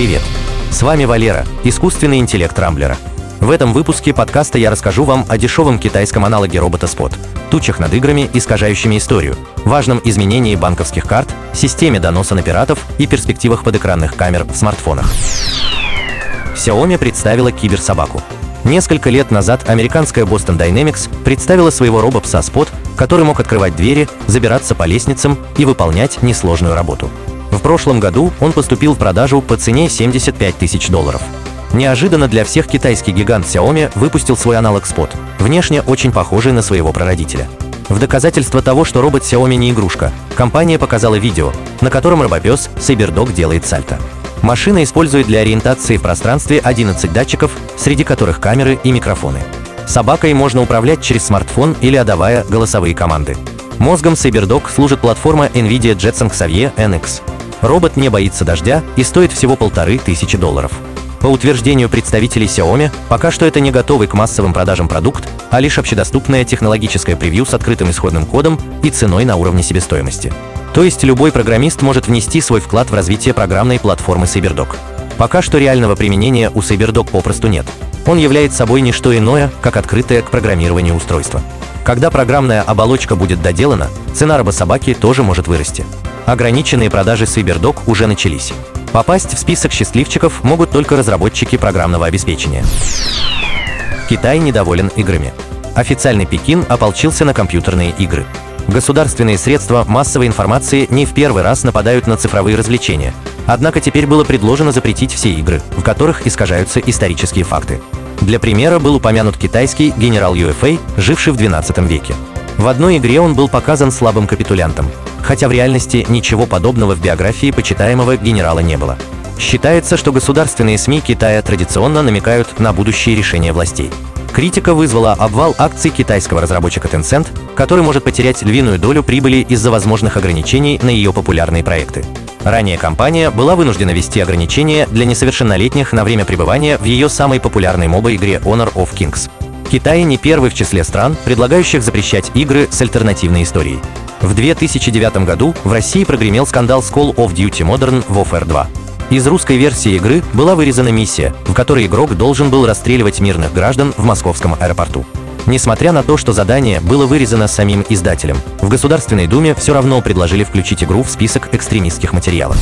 Привет! С вами Валера, искусственный интеллект Рамблера. В этом выпуске подкаста я расскажу вам о дешевом китайском аналоге робота Spot, тучах над играми, искажающими историю, важном изменении банковских карт, системе доноса на пиратов и перспективах подэкранных камер в смартфонах. Xiaomi представила киберсобаку. Несколько лет назад американская Boston Dynamics представила своего робопса Spot, который мог открывать двери, забираться по лестницам и выполнять несложную работу. В прошлом году он поступил в продажу по цене 75 тысяч долларов. Неожиданно для всех китайский гигант Xiaomi выпустил свой аналог Spot, внешне очень похожий на своего прародителя. В доказательство того, что робот Xiaomi не игрушка, компания показала видео, на котором робопес Cyberдog делает сальто. Машина использует для ориентации в пространстве 11 датчиков, среди которых камеры и микрофоны. Собакой можно управлять через смартфон или отдавая голосовые команды. Мозгом Cyberdoc служит платформа NVIDIA Jetson Xavier NX. Робот не боится дождя и стоит всего полторы тысячи долларов. По утверждению представителей Xiaomi, пока что это не готовый к массовым продажам продукт, а лишь общедоступное технологическое превью с открытым исходным кодом и ценой на уровне себестоимости. То есть любой программист может внести свой вклад в развитие программной платформы CyberDoc. Пока что реального применения у CyberDoc попросту нет. Он является собой не что иное, как открытое к программированию устройство. Когда программная оболочка будет доделана, цена робособаки тоже может вырасти. Ограниченные продажи CyberDoc уже начались. Попасть в список счастливчиков могут только разработчики программного обеспечения. Китай недоволен играми. Официальный Пекин ополчился на компьютерные игры. Государственные средства массовой информации не в первый раз нападают на цифровые развлечения. Однако теперь было предложено запретить все игры, в которых искажаются исторические факты. Для примера был упомянут китайский генерал UFA, живший в XII веке. В одной игре он был показан слабым капитулянтом, хотя в реальности ничего подобного в биографии почитаемого генерала не было. Считается, что государственные СМИ Китая традиционно намекают на будущие решения властей. Критика вызвала обвал акций китайского разработчика Tencent, который может потерять львиную долю прибыли из-за возможных ограничений на ее популярные проекты. Ранее компания была вынуждена ввести ограничения для несовершеннолетних на время пребывания в ее самой популярной моба-игре Honor of Kings. Китай не первый в числе стран, предлагающих запрещать игры с альтернативной историей. В 2009 году в России прогремел скандал с Call of Duty Modern Warfare 2. Из русской версии игры была вырезана миссия, в которой игрок должен был расстреливать мирных граждан в московском аэропорту. Несмотря на то, что задание было вырезано самим издателем, в Государственной Думе все равно предложили включить игру в список экстремистских материалов.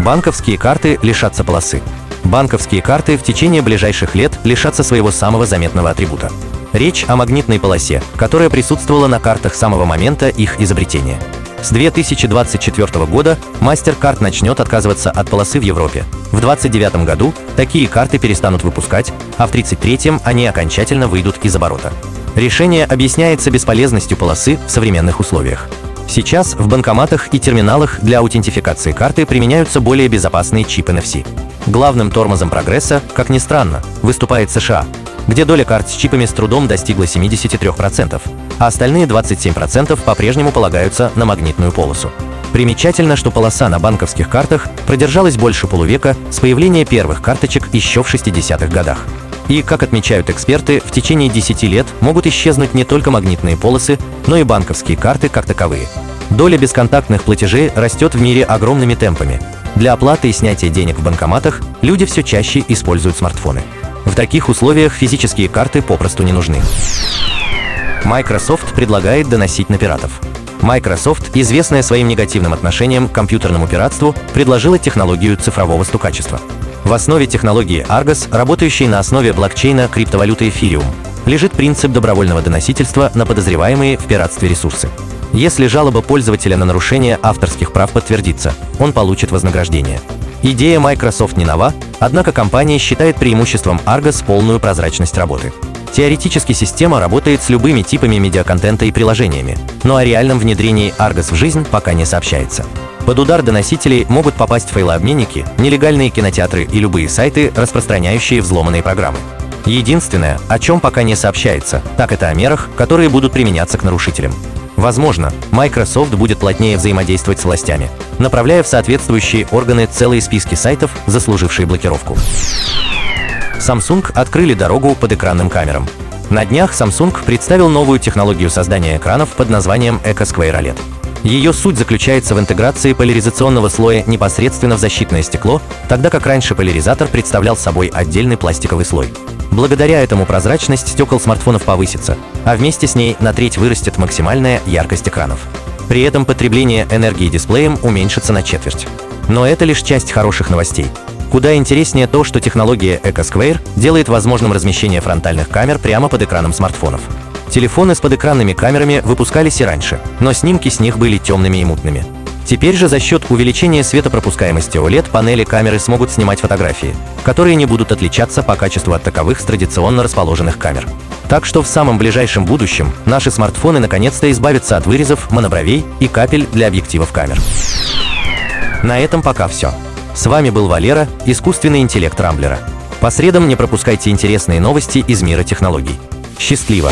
Банковские карты лишатся полосы. Банковские карты в течение ближайших лет лишатся своего самого заметного атрибута. Речь о магнитной полосе, которая присутствовала на картах с самого момента их изобретения. С 2024 года MasterCard начнет отказываться от полосы в Европе. В 2029 году такие карты перестанут выпускать, а в 2033 они окончательно выйдут из оборота. Решение объясняется бесполезностью полосы в современных условиях. Сейчас в банкоматах и терминалах для аутентификации карты применяются более безопасные чипы NFC. Главным тормозом прогресса, как ни странно, выступает США, где доля карт с чипами с трудом достигла 73%, а остальные 27% по-прежнему полагаются на магнитную полосу. Примечательно, что полоса на банковских картах продержалась больше полувека с появления первых карточек еще в 60-х годах. И, как отмечают эксперты, в течение 10 лет могут исчезнуть не только магнитные полосы, но и банковские карты как таковые. Доля бесконтактных платежей растет в мире огромными темпами. Для оплаты и снятия денег в банкоматах люди все чаще используют смартфоны. В таких условиях физические карты попросту не нужны. Microsoft предлагает доносить на пиратов. Microsoft, известная своим негативным отношением к компьютерному пиратству, предложила технологию цифрового стукачества. В основе технологии Argos, работающей на основе блокчейна криптовалюты Ethereum, лежит принцип добровольного доносительства на подозреваемые в пиратстве ресурсы. Если жалоба пользователя на нарушение авторских прав подтвердится, он получит вознаграждение. Идея Microsoft не нова, однако компания считает преимуществом Argos полную прозрачность работы. Теоретически система работает с любыми типами медиаконтента и приложениями, но о реальном внедрении Argos в жизнь пока не сообщается. Под удар доносителей могут попасть файлообменники, нелегальные кинотеатры и любые сайты, распространяющие взломанные программы. Единственное, о чем пока не сообщается, так это о мерах, которые будут применяться к нарушителям. Возможно, Microsoft будет плотнее взаимодействовать с властями, направляя в соответствующие органы целые списки сайтов, заслужившие блокировку. Samsung открыли дорогу под экранным камерам. На днях Samsung представил новую технологию создания экранов под названием EcoSquare OLED. Ее суть заключается в интеграции поляризационного слоя непосредственно в защитное стекло, тогда как раньше поляризатор представлял собой отдельный пластиковый слой. Благодаря этому прозрачность стекол смартфонов повысится, а вместе с ней на треть вырастет максимальная яркость экранов. При этом потребление энергии дисплеем уменьшится на четверть. Но это лишь часть хороших новостей. Куда интереснее то, что технология EcoSquare делает возможным размещение фронтальных камер прямо под экраном смартфонов. Телефоны с подэкранными камерами выпускались и раньше, но снимки с них были темными и мутными. Теперь же за счет увеличения светопропускаемости OLED панели камеры смогут снимать фотографии, которые не будут отличаться по качеству от таковых с традиционно расположенных камер. Так что в самом ближайшем будущем наши смартфоны наконец-то избавятся от вырезов, монобровей и капель для объективов камер. На этом пока все. С вами был Валера, искусственный интеллект Рамблера. По средам не пропускайте интересные новости из мира технологий. Счастливо!